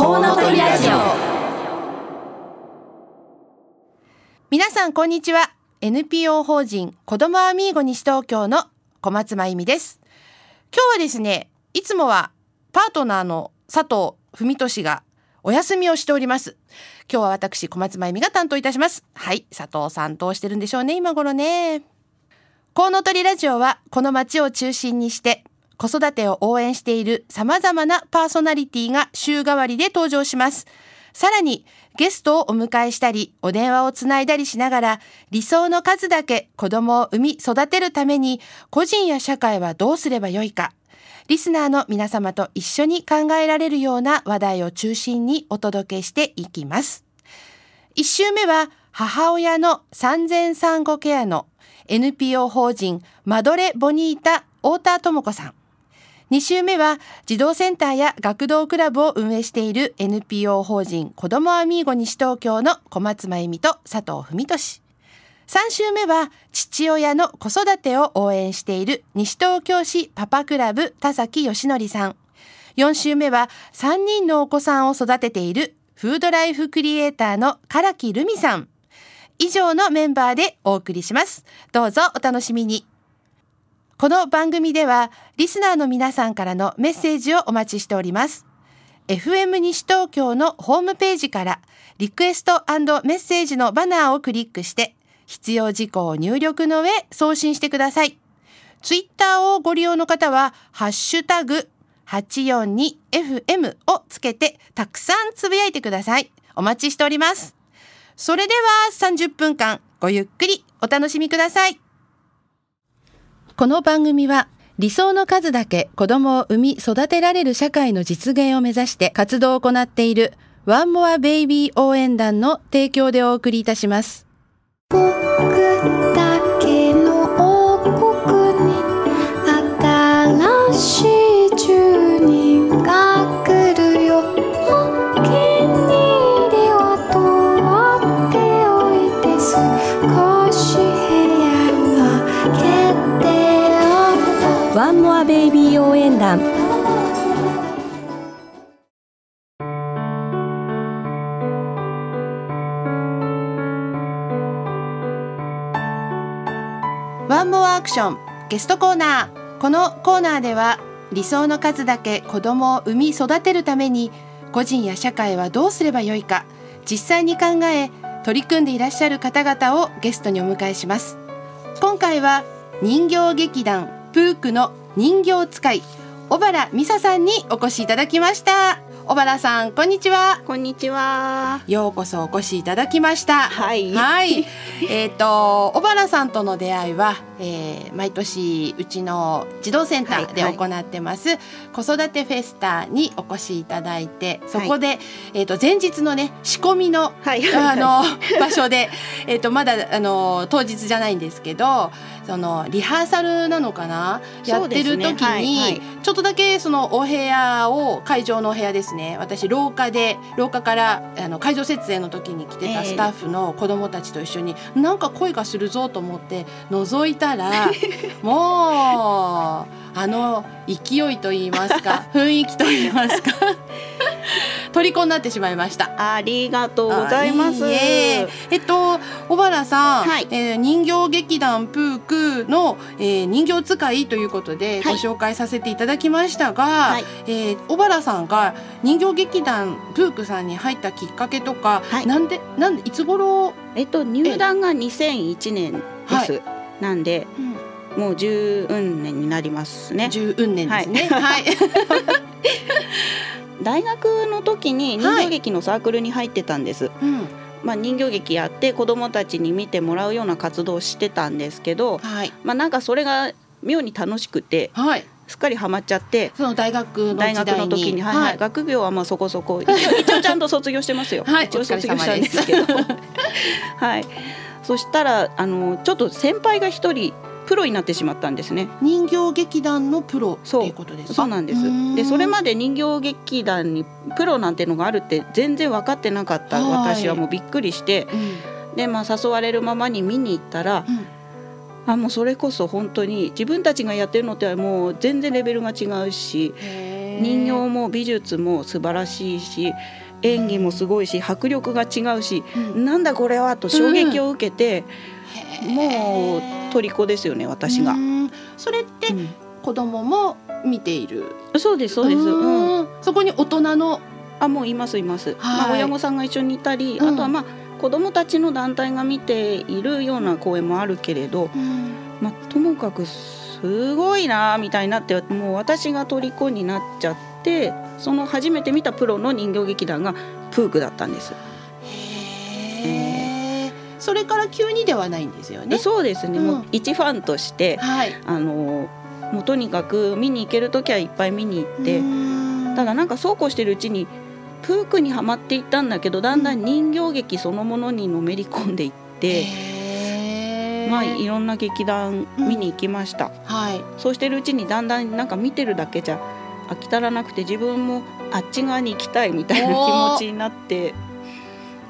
コウノトリラジオ。皆さんこんにちは。NPO 法人子どもアミーゴ西東京の小松真由美です。今日はですねいつもはパートナーの佐藤文俊がお休みをしております。今日は私小松真由美が担当いたします。はい佐藤さんどうしてるんでしょうね今頃ね。コウノトリラジオはこの街を中心にして子育てを応援している様々なパーソナリティが週替わりで登場します。さらにゲストをお迎えしたり、お電話をつないだりしながら、理想の数だけ子供を産み育てるために、個人や社会はどうすればよいか、リスナーの皆様と一緒に考えられるような話題を中心にお届けしていきます。一週目は、母親の産前産後ケアの NPO 法人マドレ・ボニータ太田智子さん。2週目は児童センターや学童クラブを運営している NPO 法人子どもアミーゴ西東京の小松真由美と佐藤文俊。3週目は父親の子育てを応援している西東京市パパクラブ田崎義則さん。4週目は3人のお子さんを育てているフードライフクリエイターの唐木留美さん。以上のメンバーでお送りします。どうぞお楽しみに。この番組ではリスナーの皆さんからのメッセージをお待ちしております。FM 西東京のホームページからリクエストメッセージのバナーをクリックして必要事項を入力の上送信してください。ツイッターをご利用の方はハッシュタグ 842FM をつけてたくさんつぶやいてください。お待ちしております。それでは30分間ごゆっくりお楽しみください。この番組は理想の数だけ子供を産み育てられる社会の実現を目指して活動を行っているワンモアベイビー応援団の提供でお送りいたします。クションゲストコーナーこのコーナーでは理想の数だけ子供を産み育てるために個人や社会はどうすればよいか実際に考え取り組んでいらっしゃる方々をゲストにお迎えします。今回は人形劇団プークの人形使い小原美沙さんにお越しいただきました。小原さんこんにちは。こんにちは。ようこそお越しいただきました。はい。はい。えっ、と小原さんとの出会いは、えー、毎年うちの児童センターで行ってます、はいはい、子育てフェスタにお越しいただいてそこで、はい、えっ、と前日のね仕込みの、はい、あの場所でえっ、とまだあの当日じゃないんですけどそのリハーサルなのかな、やってる時に、ちょっとだけそのお部屋を会場のお部屋ですね。私廊下で廊下からあの会場設営の時に来てたスタッフの子供たちと一緒に、えー、なんか声がするぞと思って覗いたらもう。あの勢いと言いますか 雰囲気と言いますか虜になってしまいましたありがとうございます。えっと小原さん、はい、えー、人形劇団プークの、えー、人形使いということでご紹介させていただきましたが、はい、えー、小原さんが人形劇団プークさんに入ったきっかけとか、はい、なんでなんいつ頃？えっと入団が2001年です、なんで、うん。もう十運年になりますね。十運年ですね。はい。大学の時に人形劇のサークルに入ってたんです。はいうん、まあ人形劇やって子どもたちに見てもらうような活動をしてたんですけど、はい、まあなんかそれが妙に楽しくて、はい、すっかりハマっちゃってその大学大学の時に、はいはい、学業はまあそこそこ。一応ちゃんと卒業してますよ、はい、一応卒業したんですけど。はいそしたらあのちょっと先輩が一人プロになってしまったんですね。人形劇団のプロっていうことですそうなんです。でそれまで人形劇団にプロなんてのがあるって全然分かってなかった私はもうびっくりして、うん、でまあ誘われるままに見に行ったら、うん。あもうそれこそ本当に自分たちがやってるのってもう全然レベルが違うし人形も美術も素晴らしいし演技もすごいし迫力が違うし、うん、なんだこれはと衝撃を受けて、うん、もう虜ですよね私が。それって子供も見ている、そうですそうです、うん、そこに大人の？あもういますいます、はい、まあ、親御さんが一緒にいたり、あとはまあ子どもたちの団体が見ているような公演もあるけれど、まあ、ともかくすごいなみたいになってもう私が虜になっちゃってその初めて見たプロの人形劇団がプークだったんです。へえそれから急にではないんですよね。そうですね、うん、もう一ファンとして、はい、あのもうとにかく見に行ける時はいっぱい見に行ってただなんかそうこうしてるうちにプークにはまっていったんだけどだんだん人形劇そのものにのめり込んでいって。まあ、いろんな劇団見に行きました、うん、はい、そうしてるうちにだんだんなんか見てるだけじゃ飽き足らなくて自分もあっち側に行きたいみたいな気持ちになって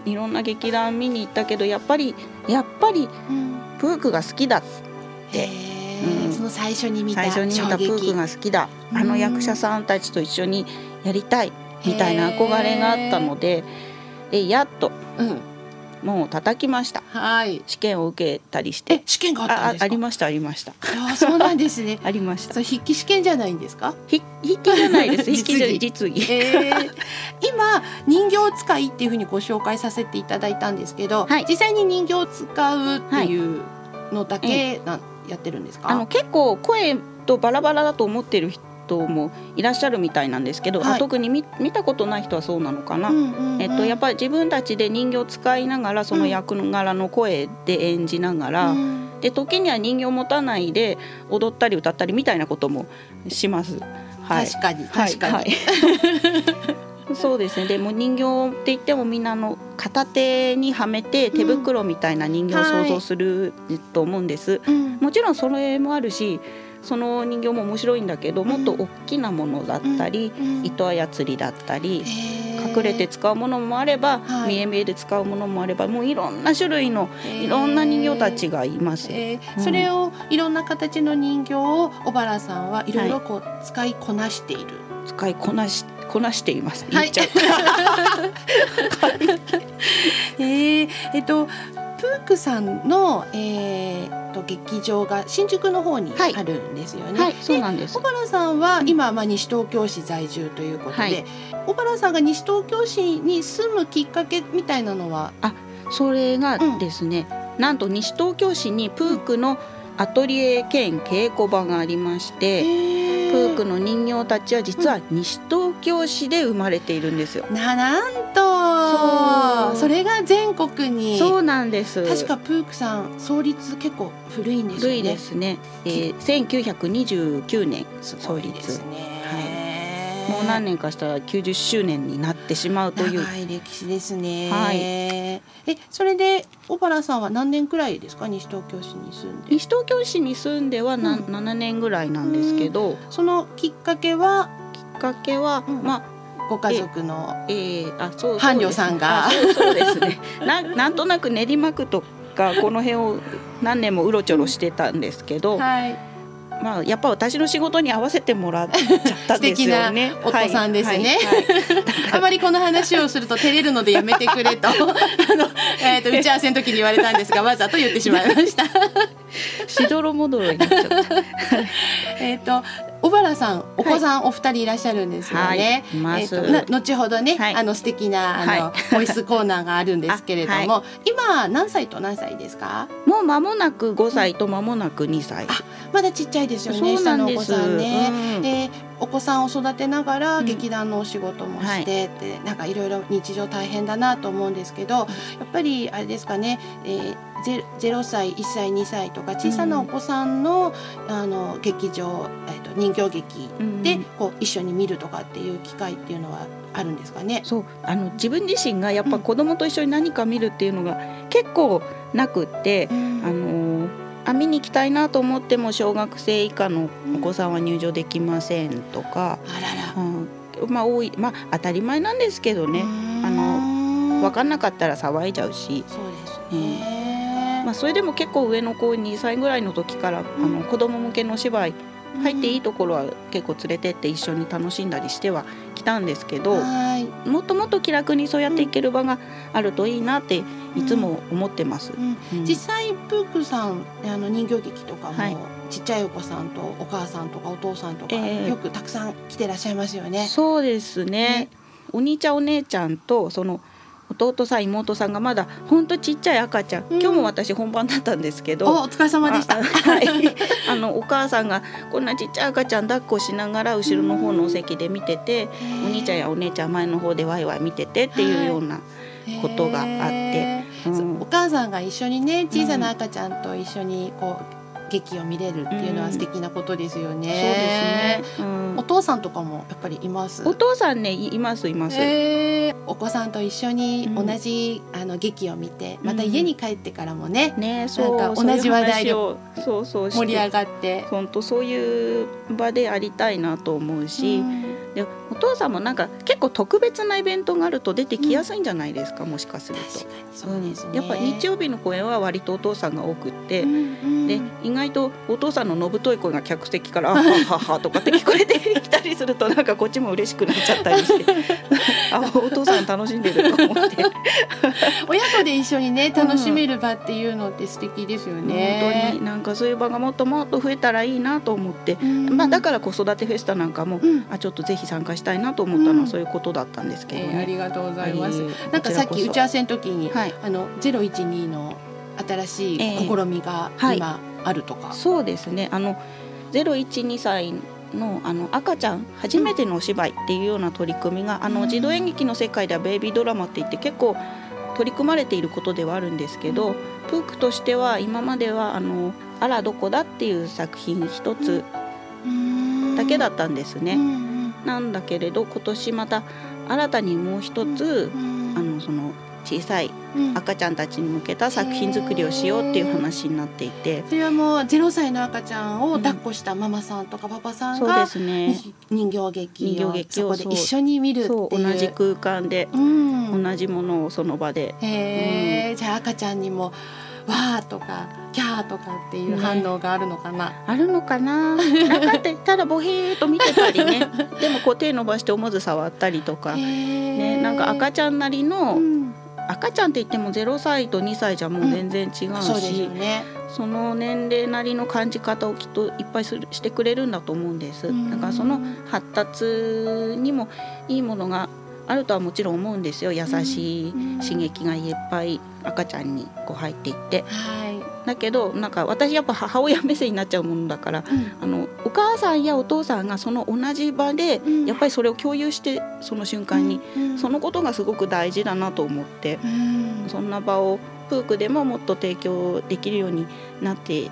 いろんな劇団見に行ったけどやっぱりやっぱりプークが好きだって、うん、その最初に見た最初に見たプークが好きだ。あの役者さんたちと一緒にやりたいみたいな憧れがあったのでえやっと、うん、もう叩きました。はい。試験を受けたりして。試験があったんですありましたありました。あそうなんですね。ありました。そ筆記試験じゃないんですか？筆記じゃないです。筆 記実技。実技えー、今人形使いっていうふうにご紹介させていただいたんですけど、はい、実際に人形を使うっていうのだけな、はい、やってるんですか？あの結構声とバラバラだと思ってる人人もいらっしゃるみたいなんですけど、はい、特に見見たことない人はそうなのかな、うんうんうん、えっと、やっぱり自分たちで人形を使いながらその役柄の声で演じながら、うん、で時には人形を持たないで踊ったり歌ったりみたいなこともします。はい、確かに確かに、はいはいそうですねでも人形って言ってもみんなの片手にはめて手袋みたいな人形を想像すると思うんです、うん、もちろんそれもあるしその人形も面白いんだけどもっと大きなものだったり、糸操りだったり隠れて使うものもあれば、はい、見え見えで使うものもあればもういろんな種類のいろんな人形たちがいます。うん、それをいろんな形の人形を小原さんはいろいろこう使いこなしている。はい、使いこなしこなしています。はい、え ー、えっとプークさんの、えー、と劇場が新宿の方にあるんですよね。はい、そうなんです。小原さんは今、まあ西東京市在住ということで、はい、小原さんが西東京市に住むきっかけみたいなのは、あ、それがですね、うん、なんと西東京市にプークのアトリエ兼稽古場がありまして。プークの人形たちは実は西東京市で生まれているんですよ。ななんとそれが全国にそうなんです確かプークさん創立結構古いんですよね。古いですね。えー、1929年創立。ですね。もう何年かしたら90周年になってしまうという長い歴史ですね。はい。えそれで小原さんは何年くらいですか？西東京市に住んで。西東京市に住んではな、うん、7年ぐらいなんですけど、そのきっかけは？きっかけは、うん、まあご家族の伴侶さんがそうですね ななんとなく練馬区とかこの辺を何年もうろちょろしてたんですけど、はいまあ、やっぱ私の仕事に合わせてもらっちゃったんですよね。夫さんですね。あまりこの話をすると照れるのでやめてくれと あの、えーと、打ち合わせの時に言われたんですがわざと言ってしまいました。しどろもどろになっちゃった。えっと小原さんお子さんお二人いらっしゃるんですよね。はい、えーと、後ほどね、はい、あの素敵なあの、ボイスコーナーがあるんですけれども、今何歳と何歳ですか？もう間もなく五歳と間もなく二歳。あまだちっちゃいですよね。下のお子さんね。うん、でお子さんを育てながら劇団のお仕事もしてって、うんはい、なんかいろいろ日常大変だなと思うんですけど、やっぱりあれですかね。えー0歳1歳2歳とか小さなお子さんのうん、あの劇場、えーと、人形劇でこう一緒に見るとかっていう機会っていうのはあるんですかね？そう。あの自分自身がやっぱ子供と一緒に何か見るっていうのが結構なくって、うん、あのあ見に行きたいなと思っても小学生以下のお子さんは入場できませんとか、うん、あらら、うん、まあ多いまあ当たり前なんですけどね。あの分かんなかったら騒いじゃうし。そうですね、まあ、それでも結構上の子2歳ぐらいの時から、あの子供向けの芝居入っていいところは結構連れてって一緒に楽しんだりしてはきたんですけどもっともっと気楽にそうやっていける場があるといいなっていつも思ってます。うん。うん、実際プークさんあの人形劇とかも、はい、ちっちゃいお子さんとお母さんとかお父さんとか、えー、よくたくさん来てらっしゃいますよね。そうですね、ね、お兄ちゃんお姉ちゃんとその弟さん妹さんがまだほんとちっちゃい赤ちゃん、うん、今日も私本番だったんですけど。お疲れ様でした。はい。あのお母さんがこんなちっちゃい赤ちゃん抱っこしながら後ろの方のお席で見てて、お兄ちゃんやお姉ちゃん前の方でワイワイ見ててっていうようなことがあって、うん、お母さんが一緒にね小さな赤ちゃんと一緒にこう劇を見れるっていうのは素敵なことですよね。そうですね、うん、お父さんとかもやっぱりいます？お父さんねいますいます。お子さんと一緒に同じ、うん、あの劇を見て、また家に帰ってからもね、うん、ねそうなんか同じ話題でそうそう盛り上がって、本当そういう場でありたいなと思うし。うんでお父さんもなんか結構特別なイベントがあると出てきやすいんじゃないですか、うん、もしかすると。やっぱ日曜日の公演は割とお父さんが多くって、うんうん、で意外とお父さんののぶとい声が客席から「ははは」とかって聞こえてきたりするとなんかこっちも嬉しくなっちゃったりして。あお父さん楽しんでると思って。親子で一緒にね楽しめる場っていうのって素敵ですよね。本当になんかそういう場がもっともっと増えたらいいなと思って、まあ、だから子育てフェスタなんかも、あちょっとぜひ参加したいなと思ったのはそういうことだったんですけど、ね。えー、ありがとうございます。なんかさっき打ち合わせの時に、はい、あのゼロ一二の新しい試みが今あるとか、はい、そうですね。あのゼロ一二歳のあの赤ちゃん初めてのお芝居っていうような取り組みが、あの児童演劇の世界ではベイビードラマって言って結構取り組まれていることではあるんですけど、プークとしては今まではあの「あらどこだ」っていう作品一つだけだったんですね。なんだけれど今年また新たにもう一つ、あのその小さい赤ちゃんたちに向けた作品作りをしようっていう話になっていて、それはもう0歳の赤ちゃんを抱っこしたママさんとかパパさんが、そうですね、人形劇をそこで一緒に見る同じ空間で、うん、同じものをその場で。へえ、うん、じゃあ赤ちゃんにもわーとかキャーとかっていう反応があるのかな、ね、あるのかな。なんかってただボヘーと見てたりね。でもこう手伸ばして思わず触ったりとか、ね、なんか赤ちゃんなりの、うん、赤ちゃんって言っても0歳と2歳じゃもう全然違うし、うんね、その年齢なりの感じ方をきっといっぱいするしてくれるんだと思うんです。だからその発達にもいいものがあるとはもちろん思うんですよ。優しい刺激がいっぱい赤ちゃんにこう入っていって。はい。だけどなんか私やっぱ母親目線になっちゃうものだから、うん、あのお母さんやお父さんがその同じ場で、やっぱりそれを共有してその瞬間に、うん、そのことがすごく大事だなと思って、そんな場をプークでももっと提供できるようになっていっ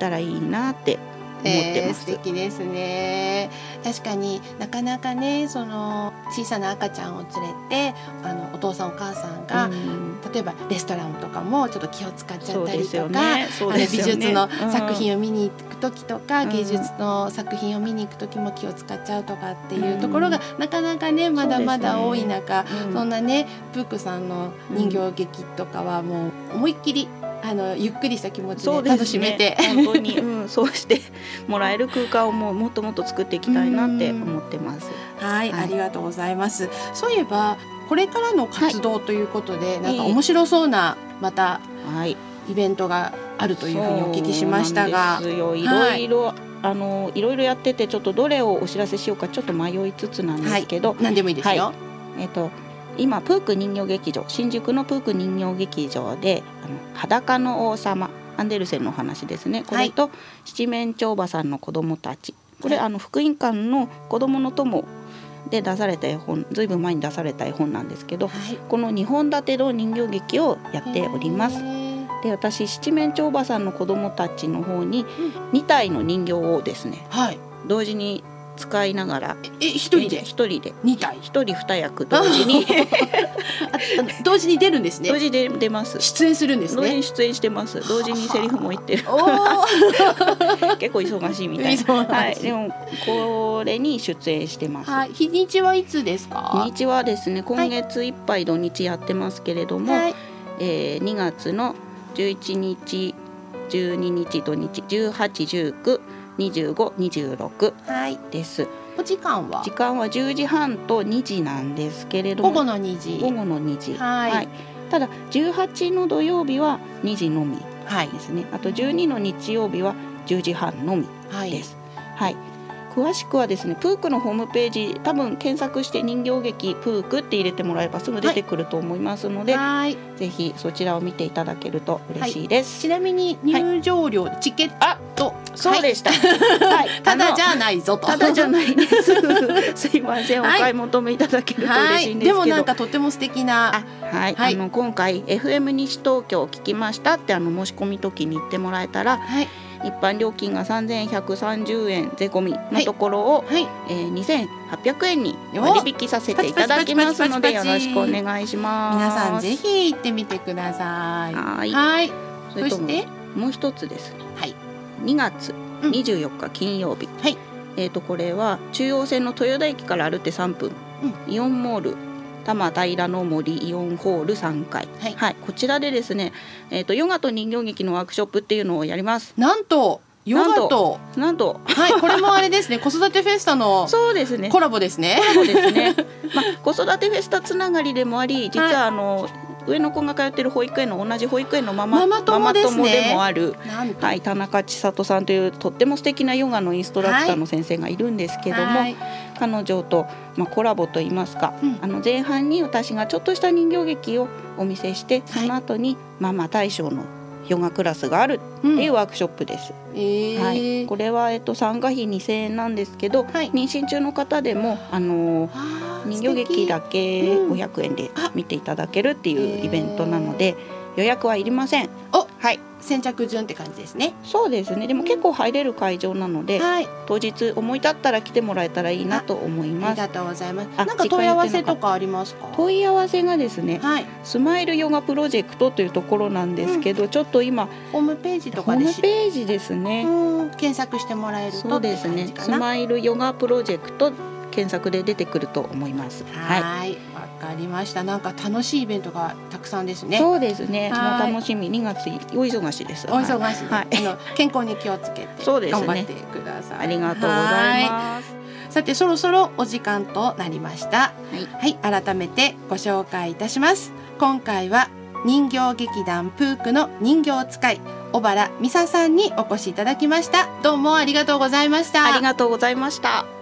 たらいいなって思ってます、えー、素敵ですね。確かになかなかねその小さな赤ちゃんを連れてあのお父さんお母さんが、うん、例えばレストランとかもちょっと気を使っちゃったりとか、ね。ね、美術の作品を見に行く時とか、うん、芸術の作品を見に行く時も気を使っちゃうとかっていうところが、うん、なかなかねまだまだ多い中そ,、そんなねプークさんの人形劇とかはもう思いっきりあのゆっくりした気持ちで楽しめて、ね、本当に、うん、そうしてもらえる空間をもうもっともっと作っていきたいなって思ってます。はい、はい、ありがとうございます。そういえばこれからの活動ということで、はい、なんか面白そうなまた、はい、イベントがあるというふうにお聞きしましたが、い。ろいろ、はいあのいろいろやっててちょっとどれをお知らせしようかちょっと迷いつつなんですけど、はい、何でもいいですよ。はい、えっ、と今プーク人形劇場新宿のプーク人形劇場で「あの裸の王様」アンデルセンのお話ですね。これと、七面鳥羽さんの子供たち。これ、あの福音館の子供の友で出された絵本ずいぶん前に出された絵本なんですけど、はい、この2本立ての人形劇をやっております。で私七面鳥羽さんの子供たちの方に2体の人形をですね、はい、同時に使いながら。え一人で？一人で。二体？一人二役。同時に。同時に出るんですね。同時で出ます。出演するんですね？出演してます。同時にセリフも言ってる。結構忙しいみたいな。はい、でもこれに出演してます、はい、日にちはいつですか？日にちはですね今月いっぱい土日やってますけれども、はい、えー、2月の11日12日土日1819二十2526です。お時間は？時間は10時半と二時なんですけれども。午後の二時。午後の2時。はい。ただ十八の土曜日は二時のみですね、はい、あと十二の日曜日は十時半のみです。はい、はい。詳しくはですねプークのホームページ多分検索して人形劇プークって入れてもらえばすぐ出てくると思いますので、はい、ぜひそちらを見ていただけると嬉しいです、はい、ちなみに入場料、はい、チケット。そうでした、はい、ただじゃないぞと。ただじゃないです。すいません。お買い求めいただけると嬉しいんですけど、でもなんかとても素敵な。はい、あの今回 FM 西東京を聞きましたってあの申し込み時に言ってもらえたら、はい。一般料金が三千百三十円税込みのところを、はい。はい、えー、2800円に割引させていただきますのでよろしくお願いします。皆さんぜひ行ってみてください。はい。それとももう一つです。ね、はい、二月二十四日金曜日、うん、はい。えっ、とこれは中央線の豊田駅から歩いて三分、うん、イオンモール多摩平の森イオンホール3階、はい、はい、こちらでですね、えーと、ヨガと人形劇のワークショップっていうのをやります。なんとヨガと。なんとはいこれもあれですね。子育てフェスタのそうですね。コラボですね。コラボですね、まあ、子育てフェスタつながりでもあり実はあの、はい、上の子が通ってる保育園の同じ保育園のママ友で、ね,、でもある、はい、田中千里さんというとっても素敵なヨガのインストラクターの先生がいるんですけども、はい。彼女と、まあ、コラボといいますか、うん、あの前半に私がちょっとした人形劇をお見せしてその後にママ大将のヨガクラスがあるっていうワークショップです。うん、はい、これはえっと参加費2000円なんですけど、はい、妊娠中の方でもあのー、人形劇だけ500円で見ていただけるっていうイベントなので、予約はいりません。お先着順って感じですね。そうですね。でも結構入れる会場なので、うんはい、当日思い立ったら来てもらえたらいいなと思います。ありがとうございます。なんか問い合わせとかありますか？問い合わせがですね、はい、スマイルヨガプロジェクトというところなんですけど、うん、ちょっと今ホームページとかでホームページですね。検索してもらえるとそうですね。スマイルヨガプロジェクト検索で出てくると思います。はい。わかりました。なんか楽しいイベントがたくさんですね。そうですね。もう楽しみ、2月お忙しいです。お忙しい、はい、あの健康に気をつけて 頑張ってください。ね、ありがとうございます。さてそろそろお時間となりました。はい、はい、改めてご紹介いたします。今回は人形劇団プークの人形使い小原美沙さんにお越しいただきました。どうもありがとうございました。ありがとうございました。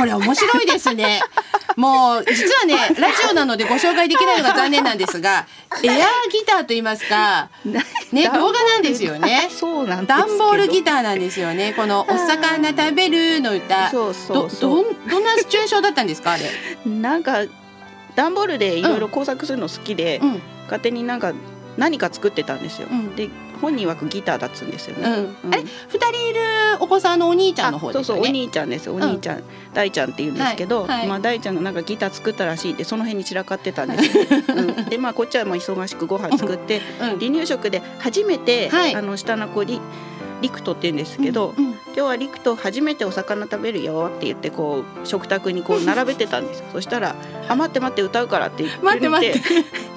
これ面白いですね。もう、実はね、ラジオなのでご紹介できないのが残念なんですが、エアーギターと言いますか、ね、動画なんですよね。そうなんダンボールギターなんですよね。この、お魚食べるの歌。そうそうそうど、どんなシチュエーションだったんですか、あれ？なんか、段ボールでいろいろ工作するの好きで、うん、勝手になんか何か作ってたんですよ。うん、で本人枠ギターだっつうんですよね。うん、あれ二人いるお子さんのお兄ちゃんの方ですね？そうそうお兄ちゃんですお兄ちゃん、大ちゃんって言うんですけど、はいはい、まあ大ちゃんがなんかギター作ったらしいってその辺に散らかってたんです。よ。うん、でまあこっちはもう忙しくご飯作って、離乳食で初めて、はい、あの下の子にリクトって言うんですけど、うんうん、今日はリクト初めてお魚食べるよって言ってこう食卓にこう並べてたんですそしたら「あ待って待って歌うから」って言って待って待って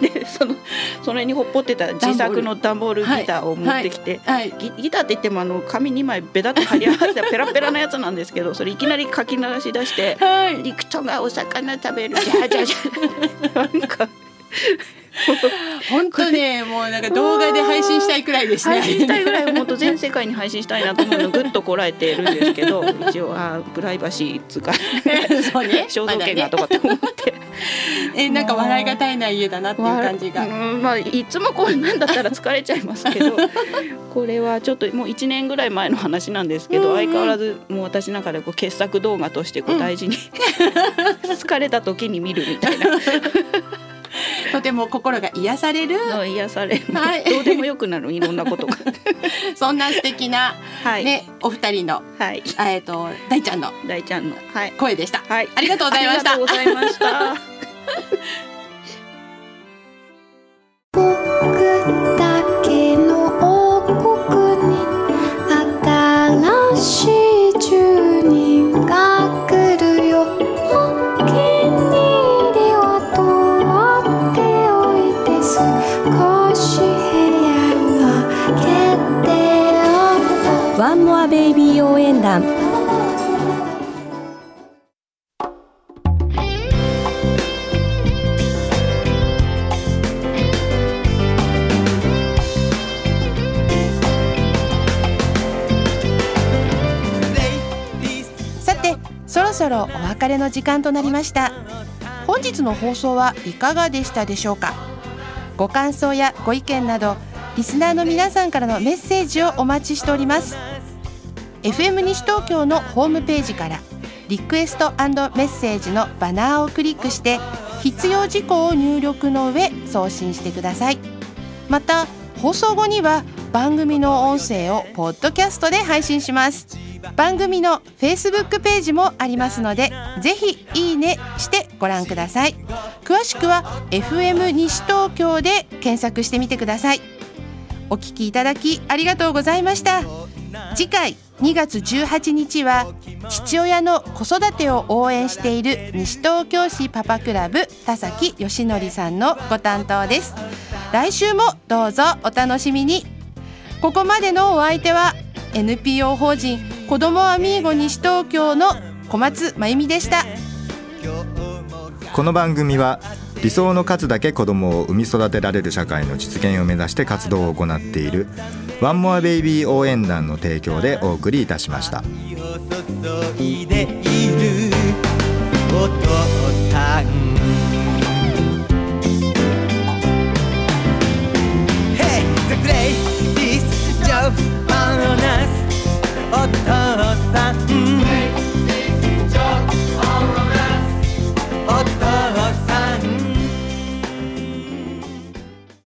でそのそれにほっぽってた自作の段ボールギターを持ってきて、はいはい、ギギターって言ってもあの紙2枚ベタッと貼り合わせたペラペラなやつなんですけどそれ いきなり書き鳴らし出して「はい、リクトがお魚食べるじゃじゃじゃ」なんか。本当ねもうなんか動画で配信したいくらいですね。配信したいぐらい本当全世界に配信したいなと思うのぐっとこらえてるんですけど 一応あプライバシーつかそうね肖像権がとかって思って。えなんか笑いが絶えない家だなっていう感じが、まあ、まあいつもこんなんだったら疲れちゃいますけど これはちょっともう1年ぐらい前の話なんですけど、うんうん、相変わらずもう私の中でこう傑作動画としてこう大事に、うん、疲れた時に見るみたいな。とても心が癒される。癒される、はい、どうでもよくなる。いろんなことが。そんな素敵な、はい、ねお二人の、はい、えっ、と大ちゃんの大ちゃんの、はい、声でした、はい、ありがとうございました。ありがとうございました 別れの時間となりました。本日の放送はいかがでしたでしょうか？ご感想やご意見などリスナーの皆さんからのメッセージをお待ちしております。FM 西東京のホームページからリクエストメッセージのバナーをクリックして必要事項を入力の上送信してください。また放送後には番組の音声をポッドキャストで配信します。番組の Facebook ページもありますのでぜひいいねしてご覧ください。詳しくは FM 西東京で検索してみてください。お聞きいただきありがとうございました。次回2月18日は父親の子育てを応援している西東京市パパクラブ田崎義則さんのご担当です。来週もどうぞお楽しみに。ここまでのお相手は NPO 法人子供もアミーゴ西東京の小松真由美でしたこの番組は理想の数だけ子供を産み育てられる社会の実現を目指して活動を行っているワンモアベイビー応援団の提供でお送りいたしました。お父さん」「Hey! The Great! 特产